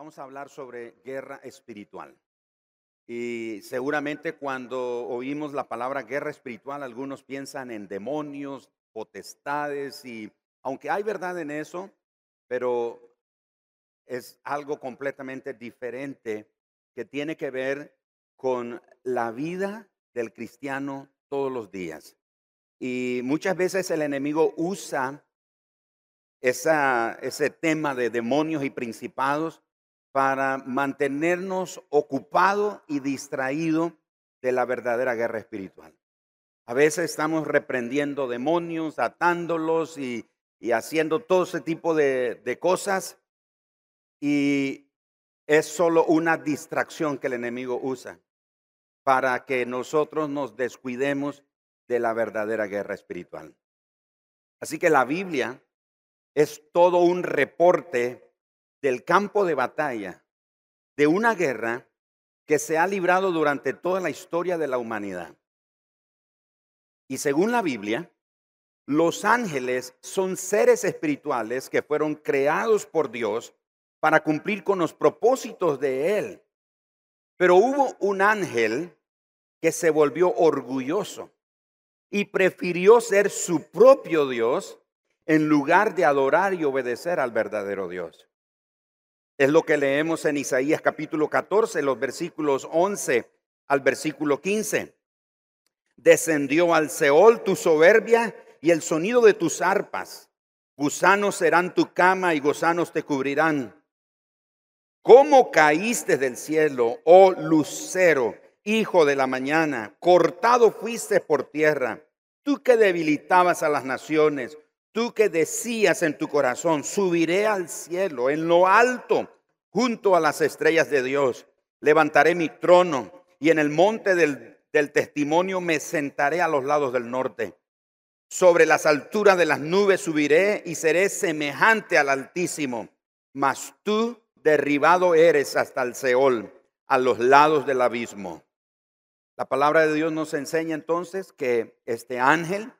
Vamos a hablar sobre guerra espiritual. Y seguramente cuando oímos la palabra guerra espiritual, algunos piensan en demonios, potestades, y aunque hay verdad en eso, pero es algo completamente diferente que tiene que ver con la vida del cristiano todos los días. Y muchas veces el enemigo usa ese tema de demonios y principados para mantenernos ocupados y distraídos de la verdadera guerra espiritual. A veces estamos reprendiendo demonios, atándolos y, haciendo todo ese tipo de, de cosas y es solo una distracción que el enemigo usa para que nosotros nos descuidemos de la verdadera guerra espiritual. Así que la Biblia es todo un reporte del campo de batalla de una guerra que se ha librado durante toda la historia de la humanidad. Y según la Biblia, los ángeles son seres espirituales que fueron creados por Dios para cumplir con los propósitos de Él. Pero hubo un ángel que se volvió orgulloso y prefirió ser su propio Dios en lugar de adorar y obedecer al verdadero Dios. Es lo que leemos en Isaías capítulo 14, los versículos 11 al versículo 15. Descendió al Seol tu soberbia y el sonido de tus arpas. Gusanos serán tu cama y gusanos te cubrirán. ¿Cómo caíste del cielo, oh lucero, hijo de la mañana? Cortado fuiste por tierra. Tú que debilitabas a las naciones, Tú que decías en tu corazón, subiré al cielo, en lo alto, junto a las estrellas de Dios. Levantaré mi trono y en el monte del, testimonio me sentaré a los lados del norte. Sobre las alturas de las nubes subiré y seré semejante al Altísimo. Mas tú derribado eres hasta el Seol, a los lados del abismo. La palabra de Dios nos enseña entonces que este ángel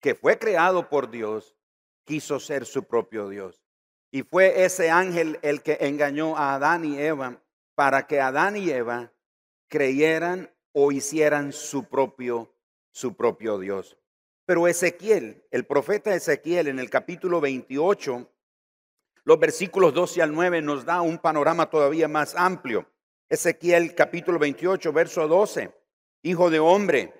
que fue creado por Dios, quiso ser su propio Dios. Y fue ese ángel el que engañó a Adán y Eva para que Adán y Eva creyeran o hicieran su propio, su propio Dios. Pero Ezequiel, el profeta Ezequiel en el capítulo 28, los versículos 12 al 9 nos da un panorama todavía más amplio. Ezequiel capítulo 28, verso 12. Hijo de hombre,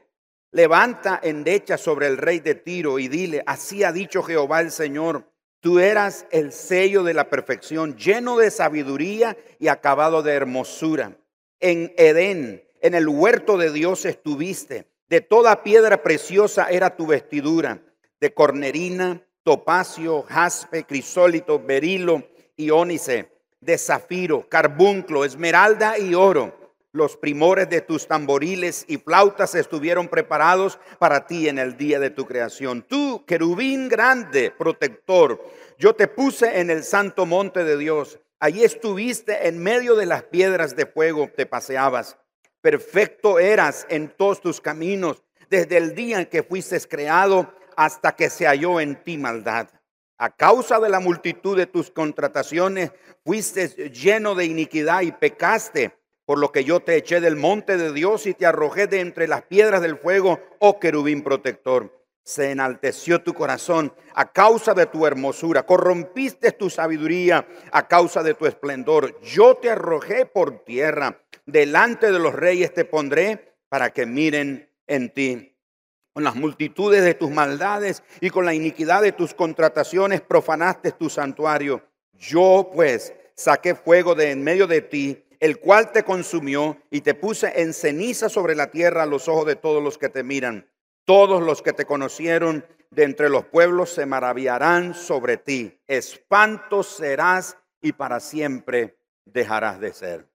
Levanta endecha sobre el rey de Tiro y dile, así ha dicho Jehová el Señor, tú eras el sello de la perfección, lleno de sabiduría y acabado de hermosura. En Edén, en el huerto de Dios estuviste, de toda piedra preciosa era tu vestidura, de cornerina, topacio, jaspe, crisólito, berilo y ónice, de zafiro, carbunclo, esmeralda y oro los primores de tus tamboriles y flautas estuvieron preparados para ti en el día de tu creación. Tú, querubín grande, protector, yo te puse en el santo monte de Dios. Allí estuviste en medio de las piedras de fuego, te paseabas. Perfecto eras en todos tus caminos, desde el día en que fuiste creado hasta que se halló en ti maldad. A causa de la multitud de tus contrataciones, fuiste lleno de iniquidad y pecaste por lo que yo te eché del monte de Dios y te arrojé de entre las piedras del fuego, oh querubín protector. Se enalteció tu corazón a causa de tu hermosura, corrompiste tu sabiduría a causa de tu esplendor. Yo te arrojé por tierra, delante de los reyes te pondré para que miren en ti. Con las multitudes de tus maldades y con la iniquidad de tus contrataciones profanaste tu santuario. Yo pues saqué fuego de en medio de ti el cual te consumió y te puse en ceniza sobre la tierra a los ojos de todos los que te miran. Todos los que te conocieron de entre los pueblos se maravillarán sobre ti. Espanto serás y para siempre dejarás de ser.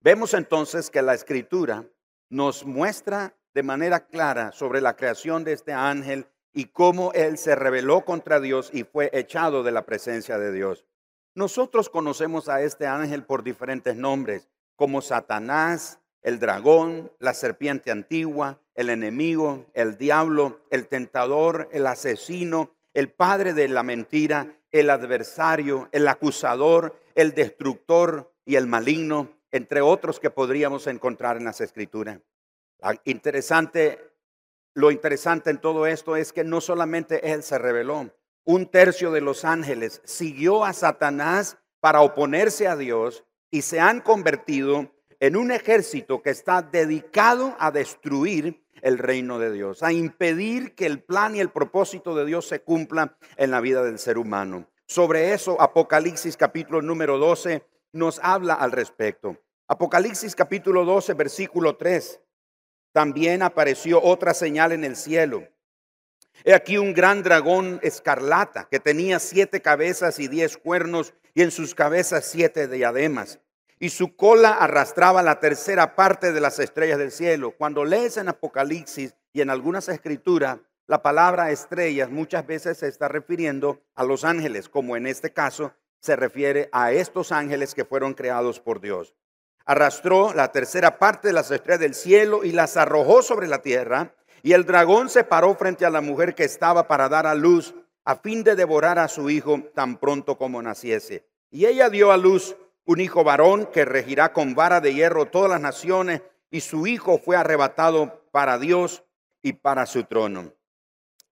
Vemos entonces que la escritura nos muestra de manera clara sobre la creación de este ángel y cómo él se rebeló contra Dios y fue echado de la presencia de Dios. Nosotros conocemos a este ángel por diferentes nombres, como Satanás, el dragón, la serpiente antigua, el enemigo, el diablo, el tentador, el asesino, el padre de la mentira, el adversario, el acusador, el destructor y el maligno, entre otros que podríamos encontrar en las escrituras. Interesante, lo interesante en todo esto es que no solamente él se reveló, un tercio de los ángeles siguió a Satanás para oponerse a Dios y se han convertido en un ejército que está dedicado a destruir el reino de Dios, a impedir que el plan y el propósito de Dios se cumplan en la vida del ser humano. Sobre eso, Apocalipsis capítulo número 12 nos habla al respecto. Apocalipsis capítulo 12, versículo 3. También apareció otra señal en el cielo. He aquí un gran dragón escarlata que tenía siete cabezas y diez cuernos y en sus cabezas siete diademas y su cola arrastraba la tercera parte de las estrellas del cielo. Cuando lees en Apocalipsis y en algunas escrituras, la palabra estrellas muchas veces se está refiriendo a los ángeles, como en este caso se refiere a estos ángeles que fueron creados por Dios. Arrastró la tercera parte de las estrellas del cielo y las arrojó sobre la tierra, y el dragón se paró frente a la mujer que estaba para dar a luz, a fin de devorar a su hijo tan pronto como naciese. Y ella dio a luz un hijo varón que regirá con vara de hierro todas las naciones, y su hijo fue arrebatado para Dios y para su trono.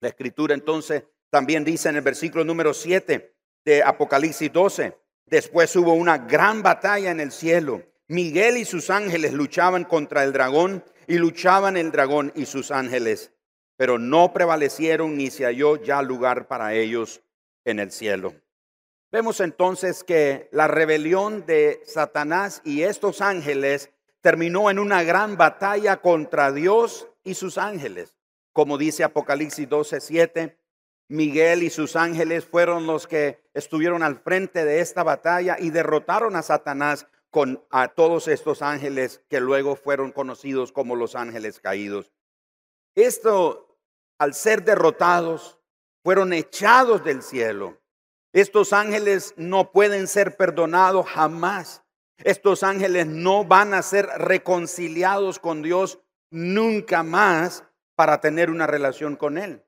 La escritura entonces también dice en el versículo número 7 de Apocalipsis 12, después hubo una gran batalla en el cielo. Miguel y sus ángeles luchaban contra el dragón y luchaban el dragón y sus ángeles, pero no prevalecieron ni se halló ya lugar para ellos en el cielo. Vemos entonces que la rebelión de Satanás y estos ángeles terminó en una gran batalla contra Dios y sus ángeles. Como dice Apocalipsis 12:7, Miguel y sus ángeles fueron los que estuvieron al frente de esta batalla y derrotaron a Satanás con a todos estos ángeles que luego fueron conocidos como los ángeles caídos. Esto, al ser derrotados, fueron echados del cielo estos ángeles no pueden ser perdonados jamás. Estos ángeles no van a ser reconciliados con Dios nunca más para tener una relación con Él.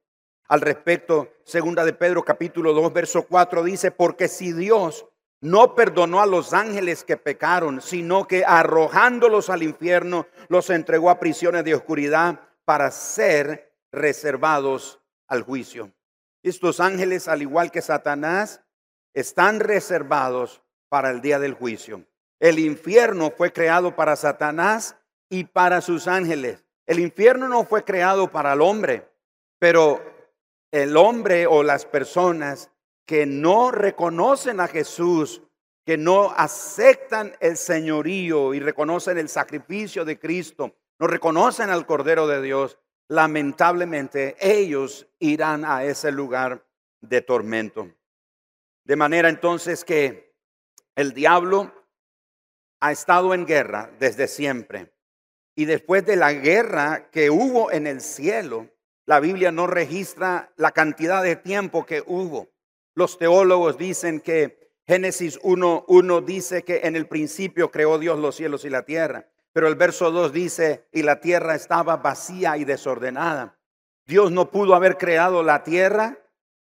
Al respecto, segunda de Pedro capítulo 2, verso 4 dice, porque si Dios no perdonó a los ángeles que pecaron, sino que arrojándolos al infierno, los entregó a prisiones de oscuridad para ser reservados al juicio. Estos ángeles, al igual que Satanás, están reservados para el día del juicio. El infierno fue creado para Satanás y para sus ángeles. El infierno no fue creado para el hombre, pero el hombre o las personas que no reconocen a Jesús, que no aceptan el señorío y reconocen el sacrificio de Cristo, no reconocen al Cordero de Dios, lamentablemente ellos irán a ese lugar de tormento. De manera entonces que el diablo ha estado en guerra desde siempre. Y después de la guerra que hubo en el cielo, la Biblia no registra la cantidad de tiempo que hubo. Los teólogos dicen que Génesis 1.1 dice que en el principio creó Dios los cielos y la tierra. Pero el verso 2 dice, y la tierra estaba vacía y desordenada. Dios no pudo haber creado la tierra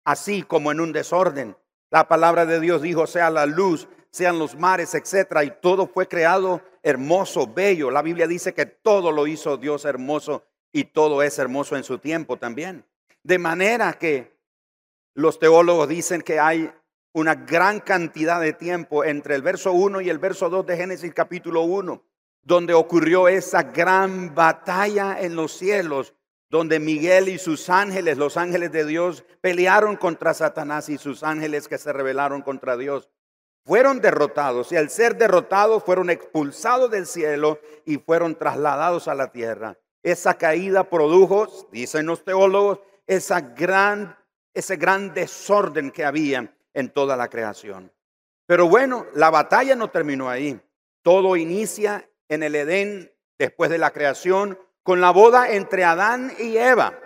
así como en un desorden. La palabra de Dios dijo, sea la luz, sean los mares, etcétera, y todo fue creado hermoso, bello. La Biblia dice que todo lo hizo Dios hermoso y todo es hermoso en su tiempo también. De manera que los teólogos dicen que hay una gran cantidad de tiempo entre el verso 1 y el verso 2 de Génesis capítulo 1 donde ocurrió esa gran batalla en los cielos, donde Miguel y sus ángeles, los ángeles de Dios, pelearon contra Satanás y sus ángeles que se rebelaron contra Dios. Fueron derrotados y al ser derrotados fueron expulsados del cielo y fueron trasladados a la tierra. Esa caída produjo, dicen los teólogos, esa gran, ese gran desorden que había en toda la creación. Pero bueno, la batalla no terminó ahí. Todo inicia en el Edén después de la creación con la boda entre Adán y Eva.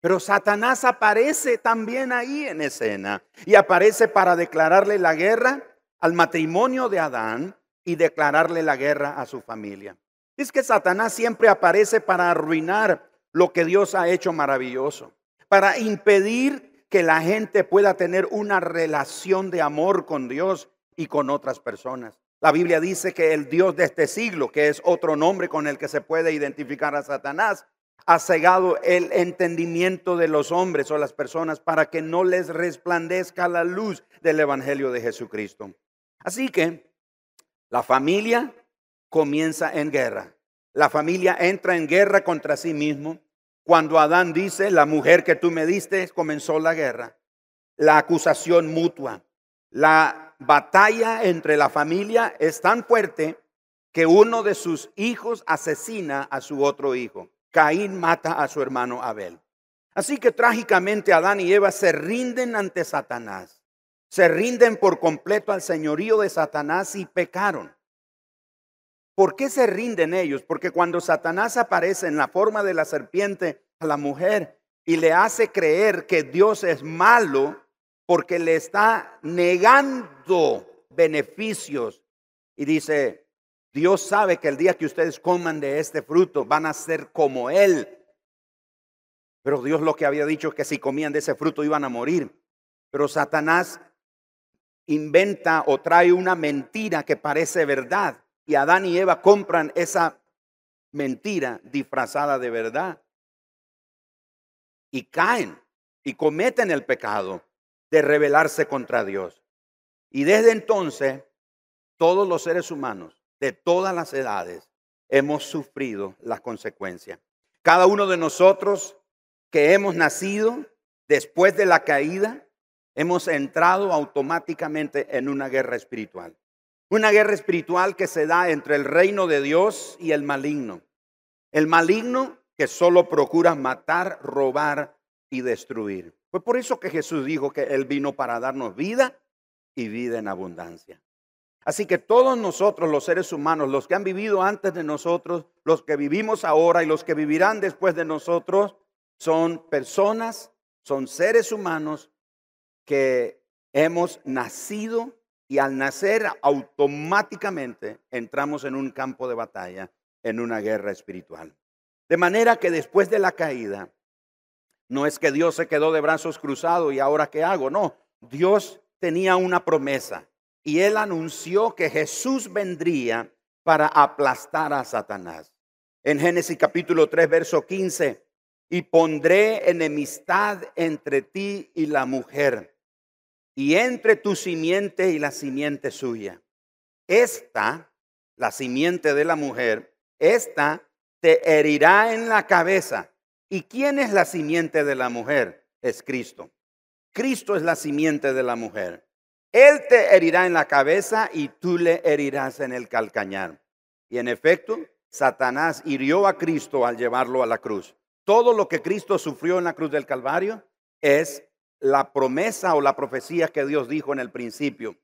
Pero Satanás aparece también ahí en escena y aparece para declararle la guerra al matrimonio de Adán y declararle la guerra a su familia. Es que Satanás siempre aparece para arruinar lo que Dios ha hecho maravilloso, para impedir que la gente pueda tener una relación de amor con Dios y con otras personas. La Biblia dice que el Dios de este siglo, que es otro nombre con el que se puede identificar a Satanás, ha cegado el entendimiento de los hombres o las personas para que no les resplandezca la luz del Evangelio de Jesucristo. Así que la familia comienza en guerra. La familia entra en guerra contra sí mismo. Cuando Adán dice, la mujer que tú me diste, comenzó la guerra. La acusación mutua. La batalla entre la familia es tan fuerte que uno de sus hijos asesina a su otro hijo. Caín mata a su hermano Abel. Así que trágicamente Adán y Eva se rinden ante Satanás. Se rinden por completo al señorío de Satanás y pecaron. ¿Por qué se rinden ellos? Porque cuando Satanás aparece en la forma de la serpiente a la mujer y le hace creer que Dios es malo porque le está negando beneficios y dice, Dios sabe que el día que ustedes coman de este fruto van a ser como Él. Pero Dios lo que había dicho es que si comían de ese fruto iban a morir. Pero Satanás inventa o trae una mentira que parece verdad. Y Adán y Eva compran esa mentira disfrazada de verdad. Y caen y cometen el pecado de rebelarse contra Dios. Y desde entonces, todos los seres humanos de todas las edades hemos sufrido las consecuencias. Cada uno de nosotros que hemos nacido después de la caída, hemos entrado automáticamente en una guerra espiritual. Una guerra espiritual que se da entre el reino de Dios y el maligno. El maligno que solo procura matar, robar y destruir. Fue por eso que Jesús dijo que Él vino para darnos vida y vida en abundancia. Así que todos nosotros, los seres humanos, los que han vivido antes de nosotros, los que vivimos ahora y los que vivirán después de nosotros, son personas, son seres humanos que hemos nacido y al nacer automáticamente entramos en un campo de batalla, en una guerra espiritual. De manera que después de la caída, no es que Dios se quedó de brazos cruzados y ahora qué hago, no, Dios tenía una promesa y él anunció que Jesús vendría para aplastar a Satanás. En Génesis capítulo 3, verso 15, y pondré enemistad entre ti y la mujer, y entre tu simiente y la simiente suya. Esta, la simiente de la mujer, esta te herirá en la cabeza. ¿Y quién es la simiente de la mujer? Es Cristo. Cristo es la simiente de la mujer. Él te herirá en la cabeza y tú le herirás en el calcañar. Y en efecto, Satanás hirió a Cristo al llevarlo a la cruz. Todo lo que Cristo sufrió en la cruz del Calvario es la promesa o la profecía que Dios dijo en el principio,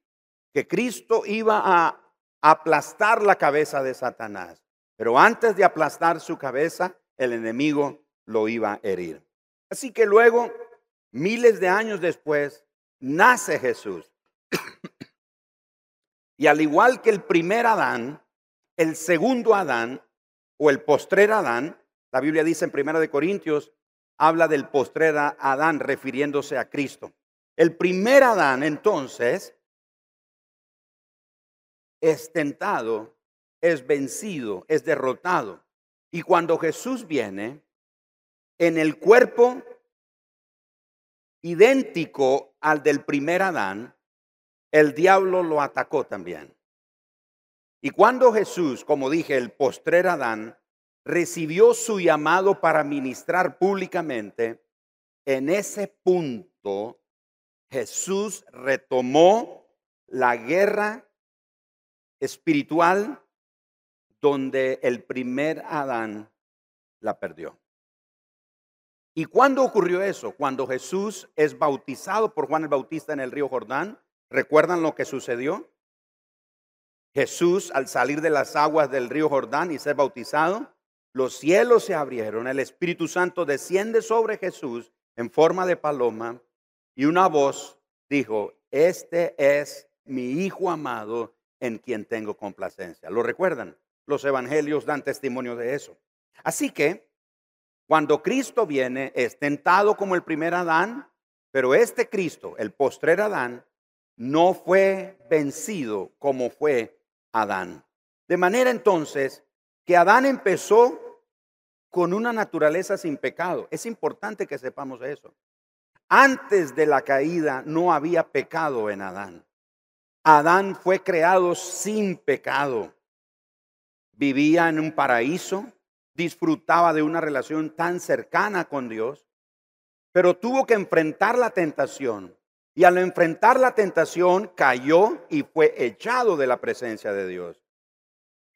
que Cristo iba a aplastar la cabeza de Satanás. Pero antes de aplastar su cabeza, el enemigo lo iba a herir. Así que luego, miles de años después, nace Jesús. y al igual que el primer Adán, el segundo Adán o el postrer Adán, la Biblia dice en Primera de Corintios, habla del postrer Adán refiriéndose a Cristo. El primer Adán entonces es tentado, es vencido, es derrotado. Y cuando Jesús viene, en el cuerpo idéntico al del primer Adán, el diablo lo atacó también. Y cuando Jesús, como dije, el postrer Adán, recibió su llamado para ministrar públicamente, en ese punto Jesús retomó la guerra espiritual donde el primer Adán la perdió. ¿Y cuándo ocurrió eso? Cuando Jesús es bautizado por Juan el Bautista en el río Jordán ¿Recuerdan lo que sucedió? Jesús, al salir de las aguas del río Jordán y ser bautizado, los cielos se abrieron, el Espíritu Santo desciende sobre Jesús en forma de paloma y una voz dijo, este es mi Hijo amado en quien tengo complacencia. ¿Lo recuerdan? Los evangelios dan testimonio de eso. Así que, cuando Cristo viene, es tentado como el primer Adán, pero este Cristo, el postrer Adán, no fue vencido como fue Adán. De manera entonces que Adán empezó con una naturaleza sin pecado. Es importante que sepamos eso. Antes de la caída no había pecado en Adán. Adán fue creado sin pecado. Vivía en un paraíso, disfrutaba de una relación tan cercana con Dios, pero tuvo que enfrentar la tentación. Y al enfrentar la tentación cayó y fue echado de la presencia de Dios.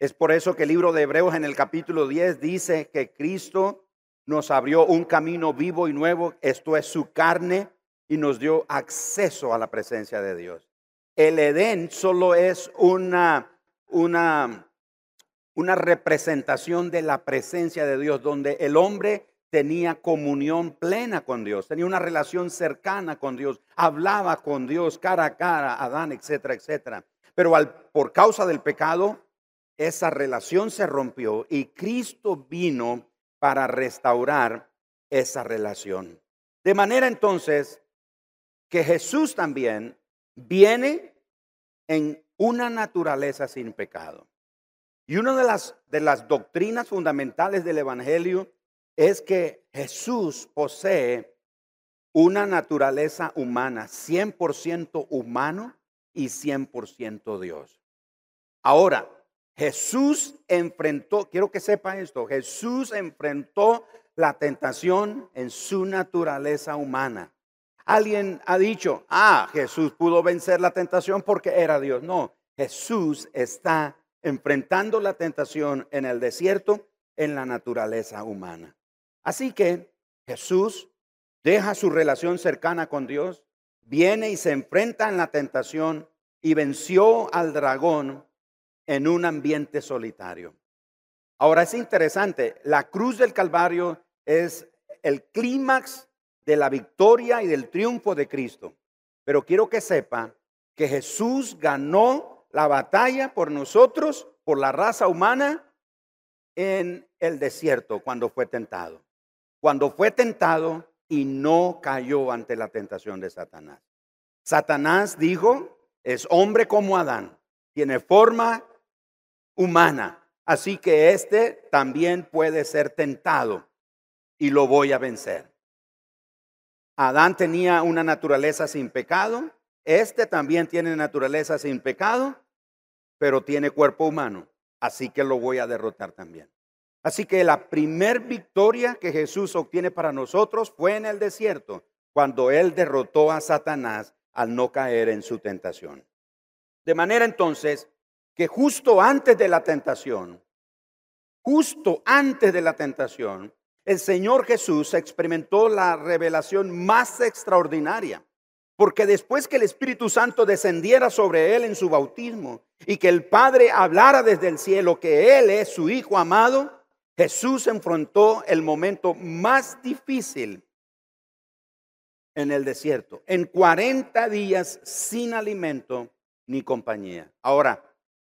Es por eso que el libro de Hebreos en el capítulo 10 dice que Cristo nos abrió un camino vivo y nuevo, esto es su carne, y nos dio acceso a la presencia de Dios. El Edén solo es una, una, una representación de la presencia de Dios, donde el hombre tenía comunión plena con Dios, tenía una relación cercana con Dios, hablaba con Dios cara a cara, Adán, etcétera, etcétera. Pero al, por causa del pecado, esa relación se rompió y Cristo vino para restaurar esa relación. De manera entonces que Jesús también viene en una naturaleza sin pecado. Y una de las, de las doctrinas fundamentales del Evangelio es que Jesús posee una naturaleza humana, 100% humano y 100% Dios. Ahora, Jesús enfrentó, quiero que sepa esto, Jesús enfrentó la tentación en su naturaleza humana. Alguien ha dicho, ah, Jesús pudo vencer la tentación porque era Dios. No, Jesús está enfrentando la tentación en el desierto en la naturaleza humana. Así que Jesús deja su relación cercana con Dios, viene y se enfrenta en la tentación y venció al dragón en un ambiente solitario. Ahora es interesante, la cruz del Calvario es el clímax de la victoria y del triunfo de Cristo. Pero quiero que sepa que Jesús ganó la batalla por nosotros, por la raza humana, en el desierto cuando fue tentado. Cuando fue tentado y no cayó ante la tentación de Satanás. Satanás dijo, es hombre como Adán, tiene forma humana. Así que este también puede ser tentado y lo voy a vencer. Adán tenía una naturaleza sin pecado, este también tiene naturaleza sin pecado, pero tiene cuerpo humano, así que lo voy a derrotar también. Así que la primer victoria que Jesús obtiene para nosotros fue en el desierto, cuando él derrotó a Satanás al no caer en su tentación. De manera entonces que justo antes de la tentación, justo antes de la tentación, el Señor Jesús experimentó la revelación más extraordinaria. Porque después que el Espíritu Santo descendiera sobre él en su bautismo y que el Padre hablara desde el cielo que Él es su Hijo amado, Jesús enfrentó el momento más difícil en el desierto, en 40 días sin alimento ni compañía. Ahora,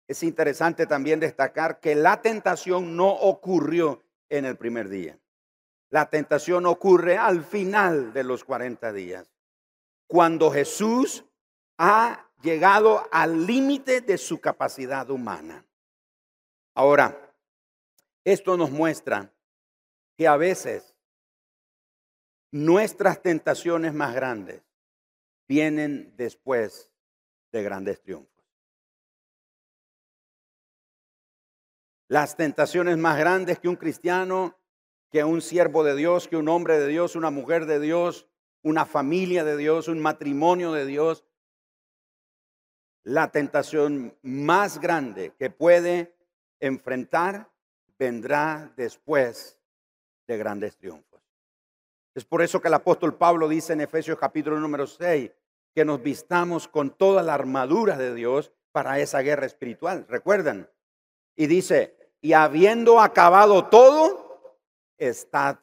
es interesante también destacar que la tentación no ocurrió en el primer día. La tentación ocurre al final de los 40 días, cuando Jesús ha llegado al límite de su capacidad humana. Ahora, esto nos muestra que a veces nuestras tentaciones más grandes vienen después de grandes triunfos. Las tentaciones más grandes que un cristiano, que un siervo de Dios, que un hombre de Dios, una mujer de Dios, una familia de Dios, un matrimonio de Dios. La tentación más grande que puede enfrentar vendrá después de grandes triunfos. Es por eso que el apóstol Pablo dice en Efesios capítulo número 6 que nos vistamos con toda la armadura de Dios para esa guerra espiritual. ¿Recuerdan? Y dice, y habiendo acabado todo, estad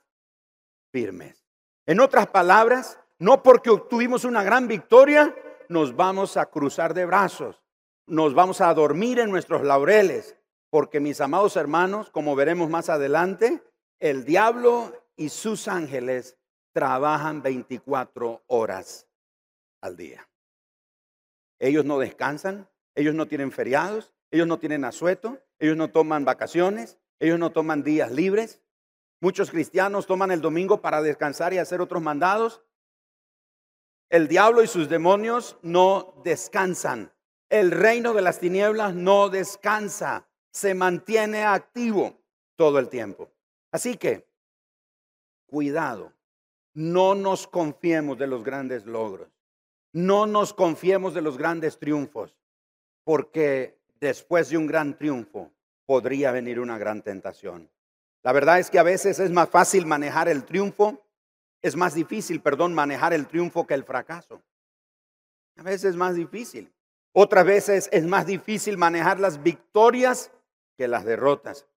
firmes. En otras palabras, no porque obtuvimos una gran victoria, nos vamos a cruzar de brazos, nos vamos a dormir en nuestros laureles, porque mis amados hermanos, como veremos más adelante, el diablo y sus ángeles trabajan 24 horas al día. Ellos no descansan, ellos no tienen feriados, ellos no tienen asueto, ellos no toman vacaciones, ellos no toman días libres. Muchos cristianos toman el domingo para descansar y hacer otros mandados. El diablo y sus demonios no descansan. El reino de las tinieblas no descansa, se mantiene activo todo el tiempo. Así que, cuidado, no nos confiemos de los grandes logros, no nos confiemos de los grandes triunfos, porque después de un gran triunfo podría venir una gran tentación. La verdad es que a veces es más fácil manejar el triunfo, es más difícil, perdón, manejar el triunfo que el fracaso. A veces es más difícil. Otras veces es más difícil manejar las victorias que las derrotas,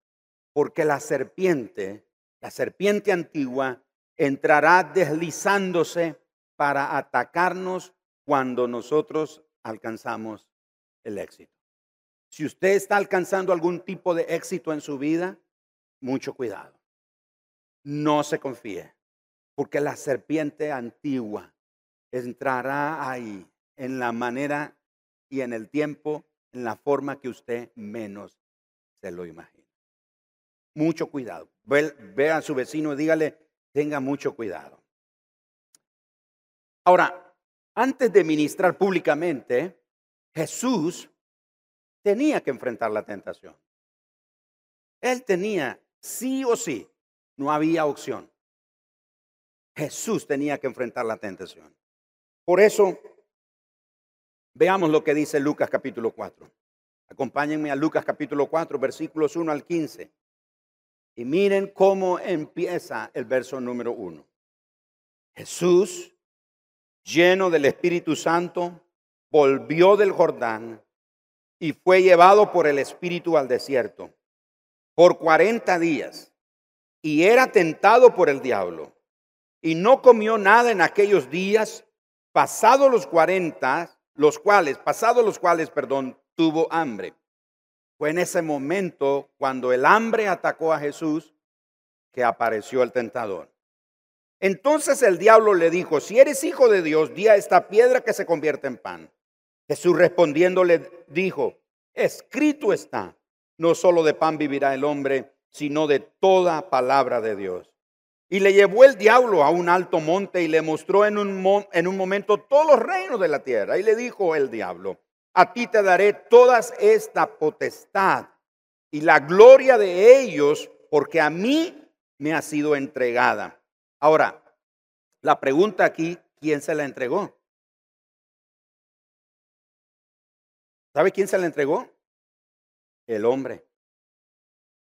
porque la serpiente, la serpiente antigua, entrará deslizándose para atacarnos cuando nosotros alcanzamos el éxito. Si usted está alcanzando algún tipo de éxito en su vida, mucho cuidado. No se confíe, porque la serpiente antigua entrará ahí en la manera y en el tiempo, en la forma que usted menos se lo imagina. Mucho cuidado. Ve, a su vecino y dígale, tenga mucho cuidado. Ahora, antes de ministrar públicamente, Jesús tenía que enfrentar la tentación. Él tenía, sí o sí, no había opción. Jesús tenía que enfrentar la tentación. Por eso, veamos lo que dice Lucas capítulo 4. Acompáñenme a Lucas capítulo 4, versículos 1 al 15. Y miren cómo empieza el verso número 1. Jesús, lleno del Espíritu Santo, volvió del Jordán y fue llevado por el Espíritu al desierto por 40 días y era tentado por el diablo y no comió nada en aquellos días, pasados los 40, los cuales, pasados los cuales, perdón, tuvo hambre. Fue en ese momento cuando el hambre atacó a Jesús que apareció el tentador. Entonces el diablo le dijo, si eres hijo de Dios, di a esta piedra que se convierte en pan. Jesús respondiendo le dijo, escrito está, no solo de pan vivirá el hombre, sino de toda palabra de Dios. Y le llevó el diablo a un alto monte y le mostró en un, en un momento todos los reinos de la tierra. Y le dijo el diablo, a ti te daré toda esta potestad y la gloria de ellos, porque a mí me ha sido entregada. Ahora, la pregunta aquí, ¿quién se la entregó? ¿Sabe quién se la entregó? El hombre.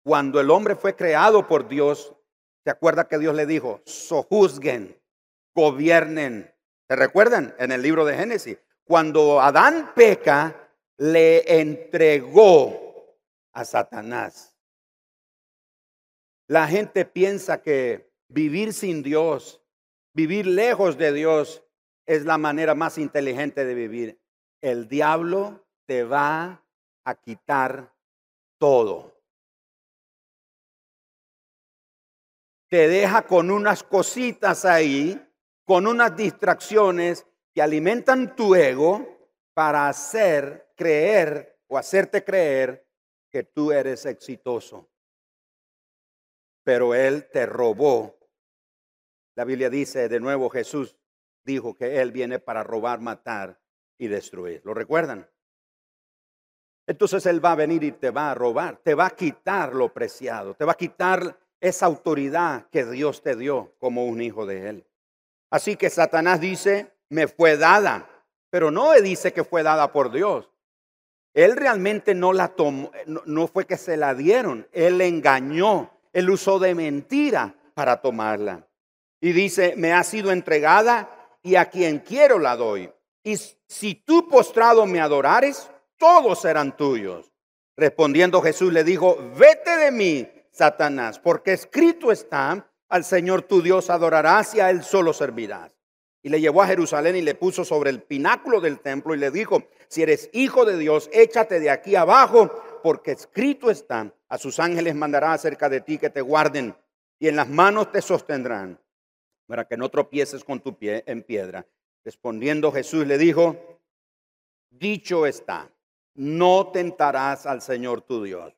Cuando el hombre fue creado por Dios, ¿se acuerda que Dios le dijo, sojuzguen, gobiernen? ¿Se recuerdan en el libro de Génesis? Cuando Adán peca, le entregó a Satanás. La gente piensa que vivir sin Dios, vivir lejos de Dios, es la manera más inteligente de vivir. El diablo te va a quitar todo. Te deja con unas cositas ahí, con unas distracciones que alimentan tu ego para hacer creer o hacerte creer que tú eres exitoso. Pero Él te robó. La Biblia dice de nuevo, Jesús dijo que Él viene para robar, matar y destruir. ¿Lo recuerdan? Entonces Él va a venir y te va a robar, te va a quitar lo preciado, te va a quitar esa autoridad que Dios te dio como un hijo de Él. Así que Satanás dice, me fue dada, pero no dice que fue dada por Dios. Él realmente no la tomó, no, fue que se la dieron, Él engañó, Él usó de mentira para tomarla. Y dice, me ha sido entregada y a quien quiero la doy. Y si tú postrado me adorares, todos serán tuyos. Respondiendo Jesús le dijo, vete de mí, Satanás, porque escrito está, al Señor tu Dios adorarás y a Él solo servirás. Y le llevó a Jerusalén y le puso sobre el pináculo del templo y le dijo, si eres hijo de Dios, échate de aquí abajo, porque escrito está, a sus ángeles mandará acerca de ti que te guarden y en las manos te sostendrán, para que no tropieces con tu pie en piedra. Respondiendo Jesús le dijo, dicho está, no tentarás al Señor tu Dios.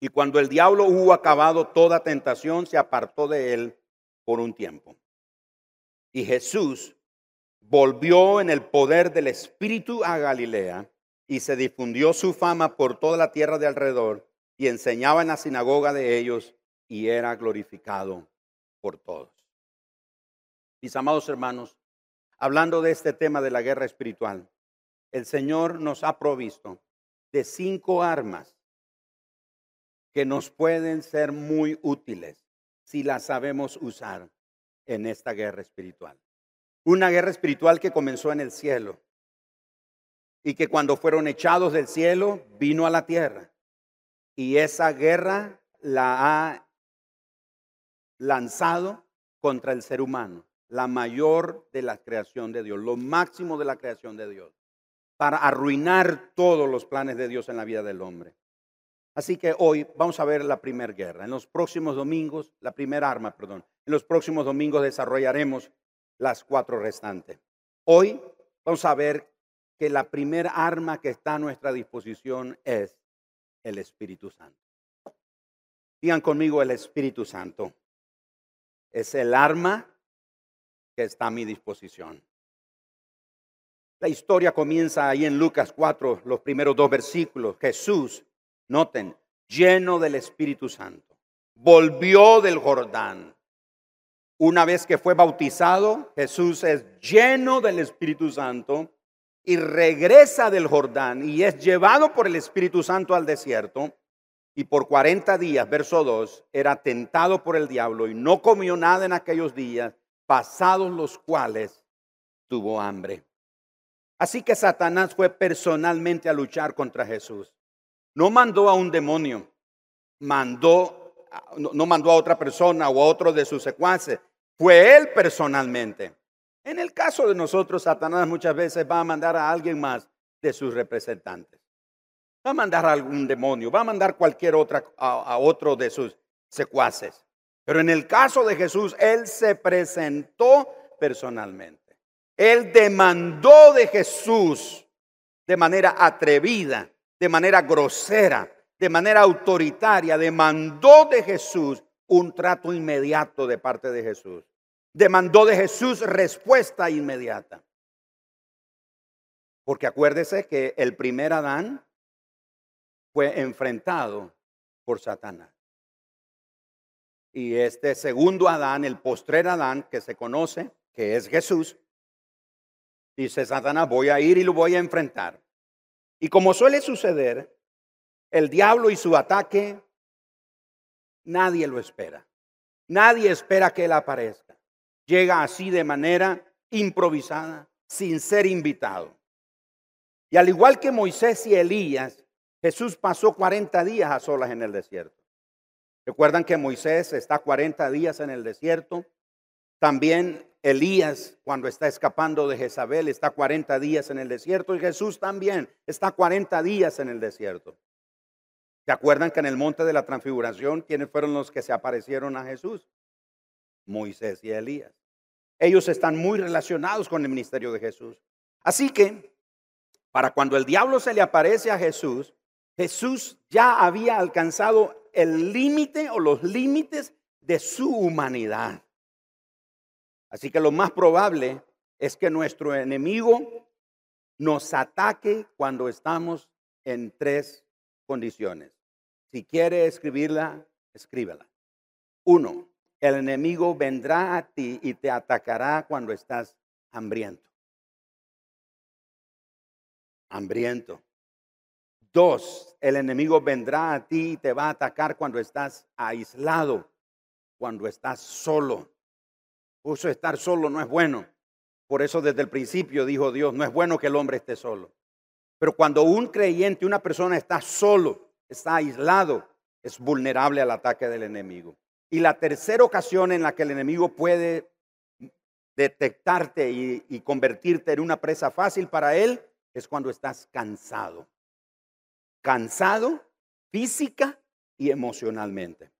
Y cuando el diablo hubo acabado toda tentación, se apartó de él por un tiempo. Y Jesús volvió en el poder del Espíritu a Galilea y se difundió su fama por toda la tierra de alrededor y enseñaba en la sinagoga de ellos y era glorificado por todos. Mis amados hermanos, hablando de este tema de la guerra espiritual, el Señor nos ha provisto de cinco armas que nos pueden ser muy útiles si las sabemos usar en esta guerra espiritual. Una guerra espiritual que comenzó en el cielo y que cuando fueron echados del cielo vino a la tierra. Y esa guerra la ha lanzado contra el ser humano, la mayor de la creación de Dios, lo máximo de la creación de Dios, para arruinar todos los planes de Dios en la vida del hombre. Así que hoy vamos a ver la primera guerra. En los próximos domingos, la primera arma, perdón. En los próximos domingos desarrollaremos las cuatro restantes. Hoy vamos a ver que la primera arma que está a nuestra disposición es el Espíritu Santo. Digan conmigo el Espíritu Santo. Es el arma que está a mi disposición. La historia comienza ahí en Lucas 4, los primeros dos versículos. Jesús, noten, lleno del Espíritu Santo, volvió del Jordán. Una vez que fue bautizado, Jesús es lleno del Espíritu Santo y regresa del Jordán y es llevado por el Espíritu Santo al desierto y por 40 días, verso 2, era tentado por el diablo y no comió nada en aquellos días, pasados los cuales tuvo hambre. Así que Satanás fue personalmente a luchar contra Jesús. No mandó a un demonio, mandó, no mandó a otra persona o a otro de sus secuaces, fue él personalmente. En el caso de nosotros, Satanás muchas veces va a mandar a alguien más de sus representantes. Va a mandar a algún demonio, va a mandar cualquier otra a, otro de sus secuaces. Pero en el caso de Jesús, él se presentó personalmente. Él demandó de Jesús de manera atrevida, de manera grosera, de manera autoritaria, demandó de Jesús un trato inmediato de parte de Jesús demandó de Jesús respuesta inmediata. Porque acuérdese que el primer Adán fue enfrentado por Satanás. Y este segundo Adán, el postrer Adán, que se conoce, que es Jesús, dice Satanás, voy a ir y lo voy a enfrentar. Y como suele suceder, el diablo y su ataque, nadie lo espera. Nadie espera que él aparezca llega así de manera improvisada, sin ser invitado. Y al igual que Moisés y Elías, Jesús pasó 40 días a solas en el desierto. Recuerdan que Moisés está 40 días en el desierto. También Elías, cuando está escapando de Jezabel, está 40 días en el desierto. Y Jesús también está 40 días en el desierto. ¿Se acuerdan que en el monte de la transfiguración, quiénes fueron los que se aparecieron a Jesús? Moisés y Elías. Ellos están muy relacionados con el ministerio de Jesús. Así que, para cuando el diablo se le aparece a Jesús, Jesús ya había alcanzado el límite o los límites de su humanidad. Así que lo más probable es que nuestro enemigo nos ataque cuando estamos en tres condiciones. Si quiere escribirla, escríbela. Uno, el enemigo vendrá a ti y te atacará cuando estás hambriento. Hambriento. Dos, el enemigo vendrá a ti y te va a atacar cuando estás aislado, cuando estás solo. Estar solo no es bueno. Por eso desde el principio dijo Dios, no es bueno que el hombre esté solo. Pero cuando un creyente, una persona está solo, está aislado, es vulnerable al ataque del enemigo. Y la tercera ocasión en la que el enemigo puede detectarte y, convertirte en una presa fácil para él es cuando estás cansado. Cansado física y emocionalmente.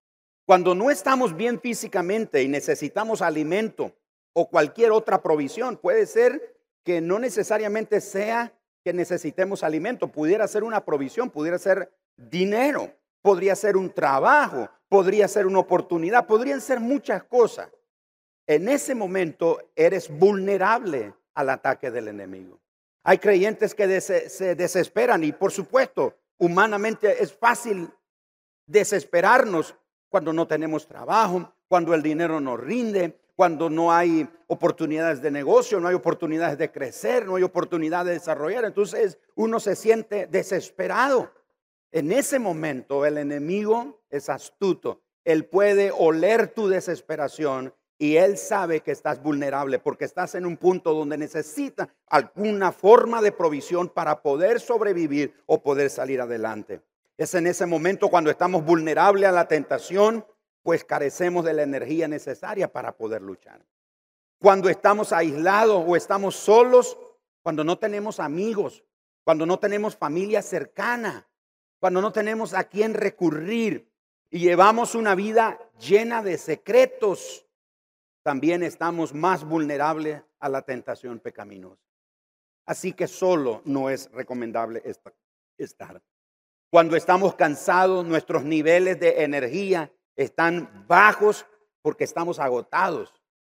Cuando no estamos bien físicamente y necesitamos alimento o cualquier otra provisión, puede ser que no necesariamente sea que necesitemos alimento, pudiera ser una provisión, pudiera ser dinero, podría ser un trabajo, podría ser una oportunidad, podrían ser muchas cosas. En ese momento eres vulnerable al ataque del enemigo. Hay creyentes que se desesperan y por supuesto, humanamente es fácil desesperarnos cuando no tenemos trabajo, cuando el dinero no rinde, cuando no hay oportunidades de negocio, no hay oportunidades de crecer, no hay oportunidad de desarrollar. Entonces uno se siente desesperado. En ese momento el enemigo es astuto. Él puede oler tu desesperación y él sabe que estás vulnerable porque estás en un punto donde necesita alguna forma de provisión para poder sobrevivir o poder salir adelante. Es en ese momento cuando estamos vulnerables a la tentación, pues carecemos de la energía necesaria para poder luchar. Cuando estamos aislados o estamos solos, cuando no tenemos amigos, cuando no tenemos familia cercana, cuando no tenemos a quién recurrir y llevamos una vida llena de secretos, también estamos más vulnerables a la tentación pecaminosa. Así que solo no es recomendable estar. Cuando estamos cansados, nuestros niveles de energía están bajos porque estamos agotados,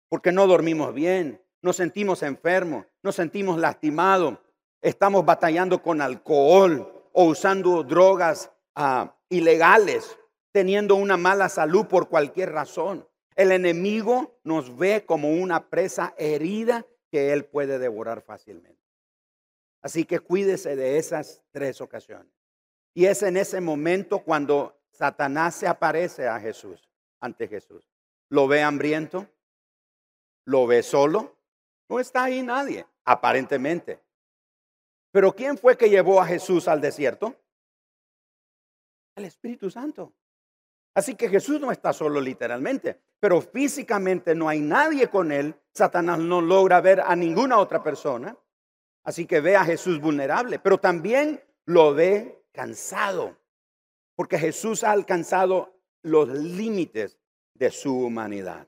porque no dormimos bien, nos sentimos enfermos, nos sentimos lastimados, estamos batallando con alcohol o usando drogas ah, ilegales, teniendo una mala salud por cualquier razón. El enemigo nos ve como una presa herida que él puede devorar fácilmente. Así que cuídese de esas tres ocasiones. Y es en ese momento cuando Satanás se aparece a Jesús, ante Jesús. ¿Lo ve hambriento? ¿Lo ve solo? No está ahí nadie, aparentemente. Pero ¿quién fue que llevó a Jesús al desierto? El Espíritu Santo. Así que Jesús no está solo literalmente, pero físicamente no hay nadie con él. Satanás no logra ver a ninguna otra persona. Así que ve a Jesús vulnerable, pero también lo ve cansado, porque Jesús ha alcanzado los límites de su humanidad.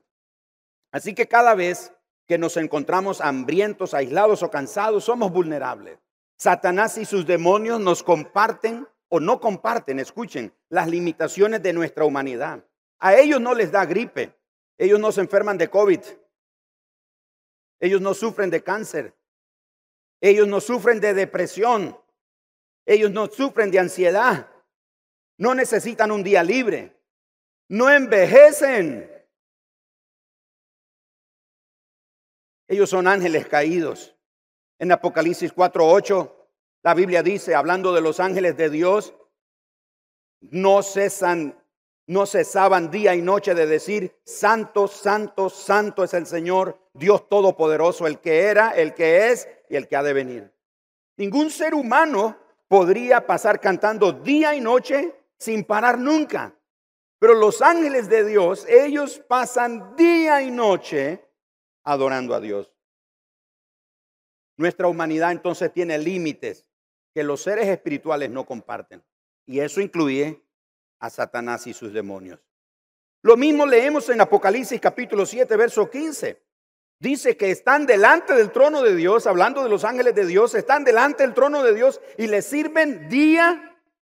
Así que cada vez que nos encontramos hambrientos, aislados o cansados, somos vulnerables. Satanás y sus demonios nos comparten o no comparten, escuchen, las limitaciones de nuestra humanidad. A ellos no les da gripe, ellos no se enferman de COVID, ellos no sufren de cáncer, ellos no sufren de depresión, ellos no sufren de ansiedad, no necesitan un día libre, no envejecen. Ellos son ángeles caídos. En Apocalipsis 4:8 la Biblia dice, hablando de los ángeles de Dios, no cesan, no cesaban día y noche de decir, santo, santo, santo es el Señor, Dios Todopoderoso, el que era, el que es y el que ha de venir. Ningún ser humano podría pasar cantando día y noche sin parar nunca. Pero los ángeles de Dios, ellos pasan día y noche adorando a Dios. Nuestra humanidad entonces tiene límites que los seres espirituales no comparten. Y eso incluye a Satanás y sus demonios. Lo mismo leemos en Apocalipsis capítulo 7, verso 15. Dice que están delante del trono de Dios, hablando de los ángeles de Dios, están delante del trono de Dios y le sirven día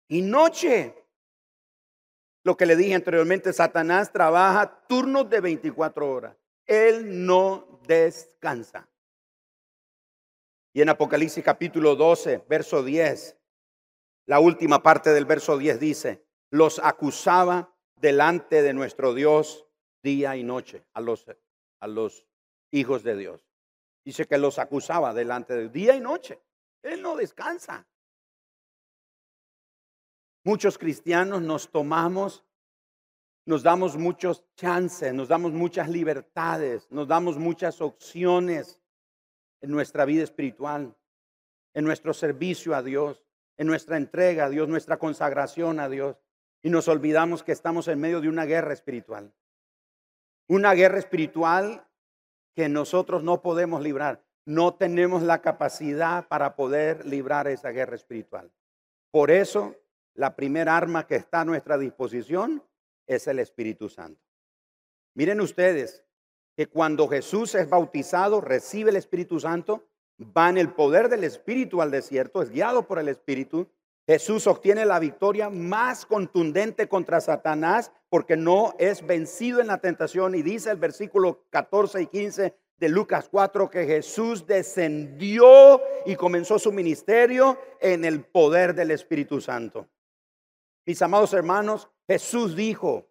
y noche. Lo que le dije anteriormente, Satanás trabaja turnos de 24 horas. Él no descansa. Y en Apocalipsis capítulo 12, verso 10, la última parte del verso 10 dice, los acusaba delante de nuestro Dios día y noche a los, a los hijos de Dios. Dice que los acusaba delante de día y noche. Él no descansa. Muchos cristianos nos tomamos, nos damos muchos chances, nos damos muchas libertades, nos damos muchas opciones en nuestra vida espiritual, en nuestro servicio a Dios, en nuestra entrega a Dios, nuestra consagración a Dios. Y nos olvidamos que estamos en medio de una guerra espiritual. Una guerra espiritual que nosotros no podemos librar. No tenemos la capacidad para poder librar esa guerra espiritual. Por eso, la primera arma que está a nuestra disposición es el Espíritu Santo. Miren ustedes, que cuando Jesús es bautizado, recibe el Espíritu Santo, va en el poder del Espíritu al desierto, es guiado por el Espíritu, Jesús obtiene la victoria más contundente contra Satanás porque no es vencido en la tentación y dice el versículo 14 y 15 de Lucas 4 que Jesús descendió y comenzó su ministerio en el poder del Espíritu Santo. Mis amados hermanos, Jesús dijo,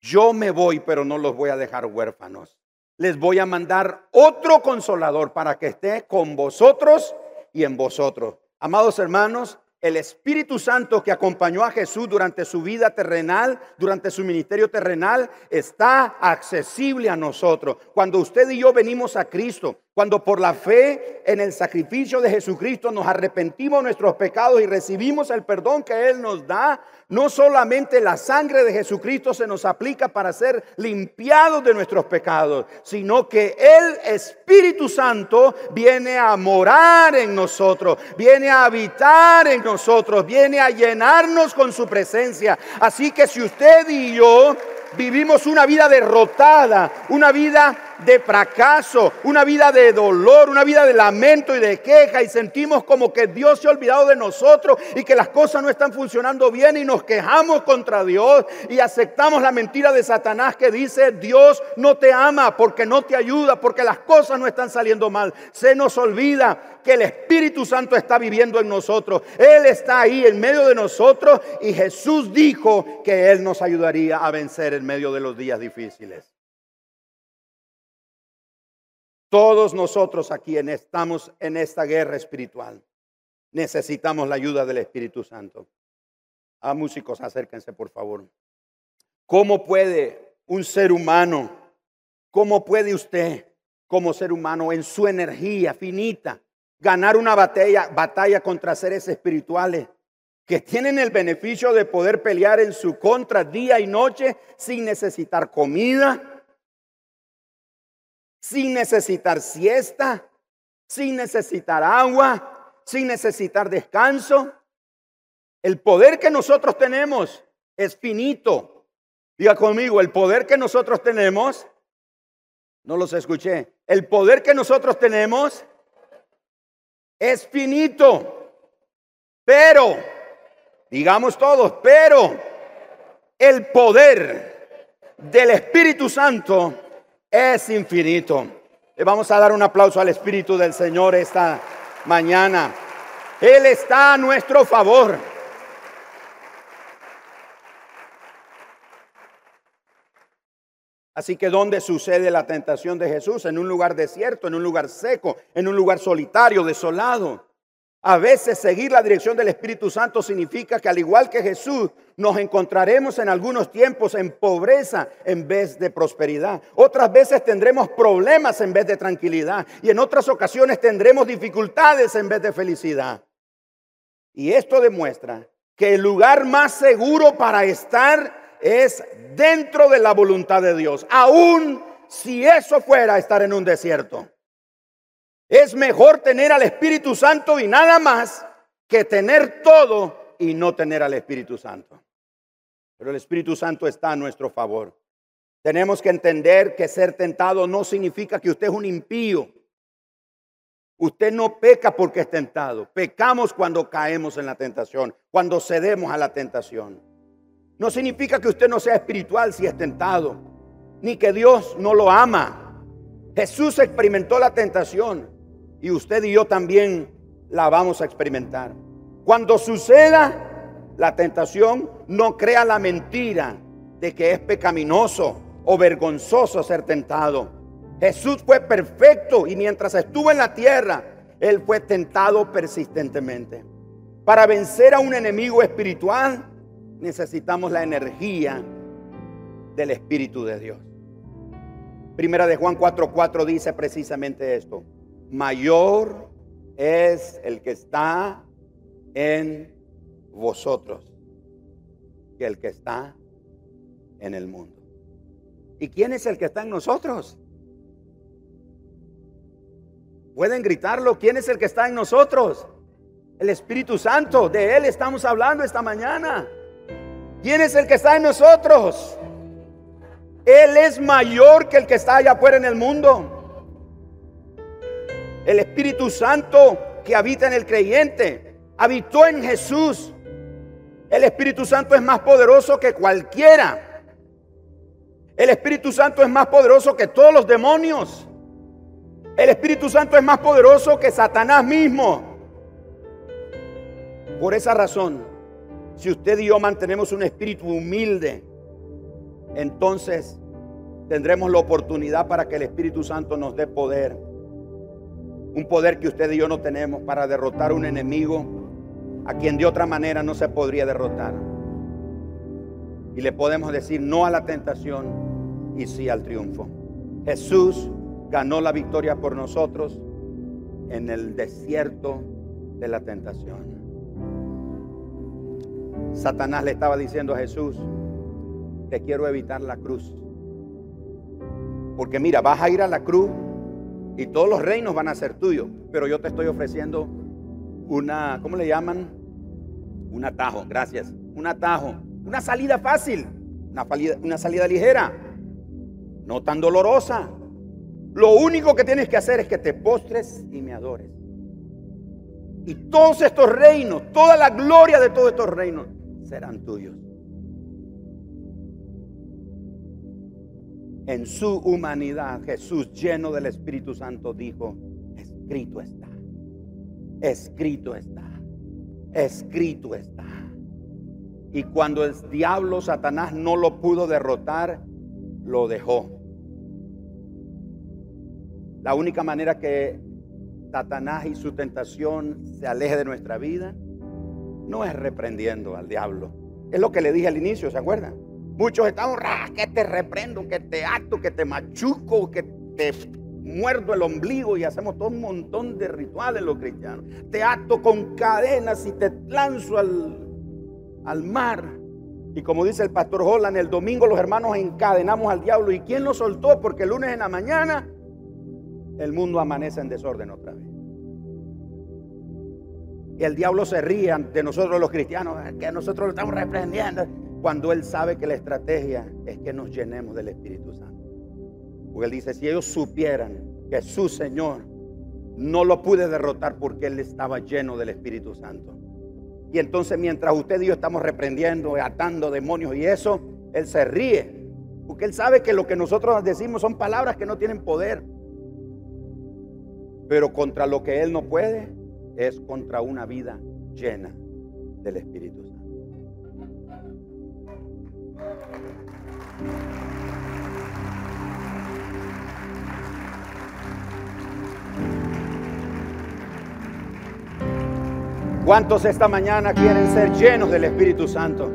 yo me voy, pero no los voy a dejar huérfanos. Les voy a mandar otro consolador para que esté con vosotros y en vosotros. Amados hermanos, el Espíritu Santo que acompañó a Jesús durante su vida terrenal, durante su ministerio terrenal, está accesible a nosotros. Cuando usted y yo venimos a Cristo, cuando por la fe en el sacrificio de Jesucristo nos arrepentimos de nuestros pecados y recibimos el perdón que Él nos da, no solamente la sangre de Jesucristo se nos aplica para ser limpiados de nuestros pecados, sino que el Espíritu Santo viene a morar en nosotros, viene a habitar en nosotros, viene a llenarnos con su presencia. Así que si usted y yo vivimos una vida derrotada, una vida de fracaso, una vida de dolor, una vida de lamento y de queja y sentimos como que Dios se ha olvidado de nosotros y que las cosas no están funcionando bien y nos quejamos contra Dios y aceptamos la mentira de Satanás que dice Dios no te ama porque no te ayuda, porque las cosas no están saliendo mal. Se nos olvida que el Espíritu Santo está viviendo en nosotros. Él está ahí en medio de nosotros y Jesús dijo que Él nos ayudaría a vencer en medio de los días difíciles. Todos nosotros aquí estamos en esta guerra espiritual. Necesitamos la ayuda del Espíritu Santo. A ah, músicos, acérquense por favor. ¿Cómo puede un ser humano, cómo puede usted como ser humano en su energía finita ganar una batalla, batalla contra seres espirituales que tienen el beneficio de poder pelear en su contra día y noche sin necesitar comida, sin necesitar siesta, sin necesitar agua, sin necesitar descanso. El poder que nosotros tenemos es finito. Diga conmigo, el poder que nosotros tenemos, no los escuché, el poder que nosotros tenemos es finito. Pero, digamos todos, pero el poder del Espíritu Santo es infinito. Le vamos a dar un aplauso al Espíritu del Señor esta mañana. Él está a nuestro favor. Así que ¿dónde sucede la tentación de Jesús? En un lugar desierto, en un lugar seco, en un lugar solitario, desolado. A veces seguir la dirección del Espíritu Santo significa que al igual que Jesús, nos encontraremos en algunos tiempos en pobreza en vez de prosperidad. Otras veces tendremos problemas en vez de tranquilidad. Y en otras ocasiones tendremos dificultades en vez de felicidad. Y esto demuestra que el lugar más seguro para estar es dentro de la voluntad de Dios. Aún si eso fuera estar en un desierto. Es mejor tener al Espíritu Santo y nada más que tener todo y no tener al Espíritu Santo. Pero el Espíritu Santo está a nuestro favor. Tenemos que entender que ser tentado no significa que usted es un impío. Usted no peca porque es tentado. Pecamos cuando caemos en la tentación, cuando cedemos a la tentación. No significa que usted no sea espiritual si es tentado, ni que Dios no lo ama. Jesús experimentó la tentación y usted y yo también la vamos a experimentar. Cuando suceda la tentación, no crea la mentira de que es pecaminoso o vergonzoso ser tentado. Jesús fue perfecto y mientras estuvo en la tierra, Él fue tentado persistentemente. Para vencer a un enemigo espiritual, necesitamos la energía del Espíritu de Dios. Primera de Juan 4:4 dice precisamente esto mayor es el que está en vosotros que el que está en el mundo. ¿Y quién es el que está en nosotros? Pueden gritarlo, ¿quién es el que está en nosotros? El Espíritu Santo, de Él estamos hablando esta mañana. ¿Quién es el que está en nosotros? Él es mayor que el que está allá afuera en el mundo. El Espíritu Santo que habita en el creyente, habitó en Jesús. El Espíritu Santo es más poderoso que cualquiera. El Espíritu Santo es más poderoso que todos los demonios. El Espíritu Santo es más poderoso que Satanás mismo. Por esa razón, si usted y yo mantenemos un espíritu humilde, entonces tendremos la oportunidad para que el Espíritu Santo nos dé poder. Un poder que usted y yo no tenemos para derrotar un enemigo a quien de otra manera no se podría derrotar. Y le podemos decir no a la tentación y sí al triunfo. Jesús ganó la victoria por nosotros en el desierto de la tentación. Satanás le estaba diciendo a Jesús, te quiero evitar la cruz. Porque mira, vas a ir a la cruz y todos los reinos van a ser tuyos, pero yo te estoy ofreciendo una, ¿cómo le llaman? Un atajo, gracias. Un atajo, una salida fácil, una salida, una salida ligera, no tan dolorosa. Lo único que tienes que hacer es que te postres y me adores. Y todos estos reinos, toda la gloria de todos estos reinos serán tuyos. En su humanidad, Jesús, lleno del Espíritu Santo, dijo, escrito está, escrito está, escrito está. Y cuando el diablo, Satanás, no lo pudo derrotar, lo dejó. La única manera que Satanás y su tentación se aleje de nuestra vida no es reprendiendo al diablo. Es lo que le dije al inicio, ¿se acuerdan? Muchos estamos, que te reprendo, que te acto, que te machuco, que te muerdo el ombligo y hacemos todo un montón de rituales los cristianos. Te acto con cadenas y te lanzo al, al mar. Y como dice el pastor Holland, el domingo los hermanos encadenamos al diablo. ¿Y quién lo soltó? Porque el lunes en la mañana el mundo amanece en desorden otra vez. Y el diablo se ríe de nosotros los cristianos, que nosotros lo estamos reprendiendo, cuando él sabe que la estrategia es que nos llenemos del Espíritu Santo. Porque él dice, si ellos supieran que su Señor no lo pude derrotar porque él estaba lleno del Espíritu Santo. Y entonces mientras usted y yo estamos reprendiendo, atando demonios y eso, él se ríe. Porque él sabe que lo que nosotros decimos son palabras que no tienen poder. Pero contra lo que Él no puede es contra una vida llena del Espíritu ¿Cuántos esta mañana quieren ser llenos del Espíritu Santo?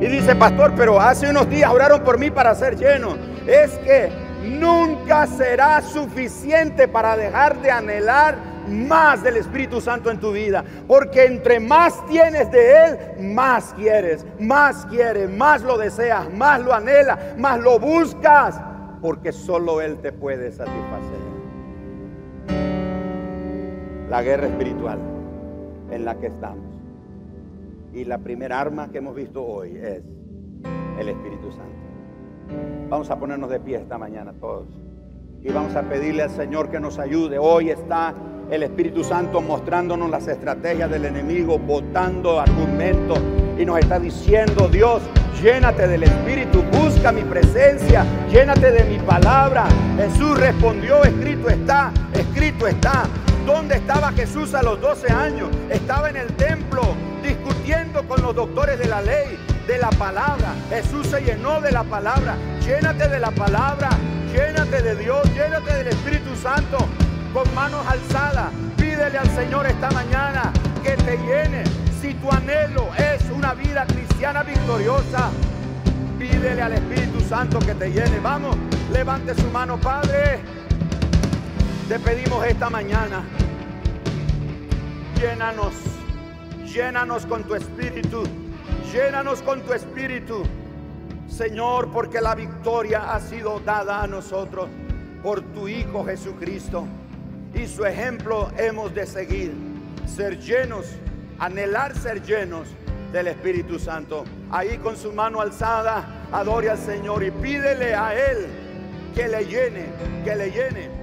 Y dice, pastor, pero hace unos días oraron por mí para ser lleno. Es que nunca será suficiente para dejar de anhelar más del Espíritu Santo en tu vida. Porque entre más tienes de Él, más quieres, más quieres, más lo deseas, más lo anhelas, más lo buscas. Porque solo Él te puede satisfacer. La guerra espiritual en la que estamos. Y la primera arma que hemos visto hoy es el Espíritu Santo. Vamos a ponernos de pie esta mañana todos. Y vamos a pedirle al Señor que nos ayude. Hoy está el Espíritu Santo mostrándonos las estrategias del enemigo, botando argumentos y nos está diciendo, Dios, llénate del Espíritu, busca mi presencia, llénate de mi palabra. Jesús respondió, escrito está, escrito está. ¿Dónde estaba Jesús a los 12 años? Estaba en el templo discutiendo con los doctores de la ley de la palabra. Jesús se llenó de la palabra. Llénate de la palabra. Llénate de Dios. Llénate del Espíritu Santo. Con manos alzadas. Pídele al Señor esta mañana que te llene. Si tu anhelo es una vida cristiana victoriosa, pídele al Espíritu Santo que te llene. Vamos, levante su mano, Padre. Te pedimos esta mañana. Llénanos. Llénanos con tu espíritu. Llénanos con tu espíritu, Señor, porque la victoria ha sido dada a nosotros por tu Hijo Jesucristo. Y su ejemplo hemos de seguir, ser llenos, anhelar ser llenos del Espíritu Santo. Ahí con su mano alzada, adore al Señor y pídele a Él que le llene, que le llene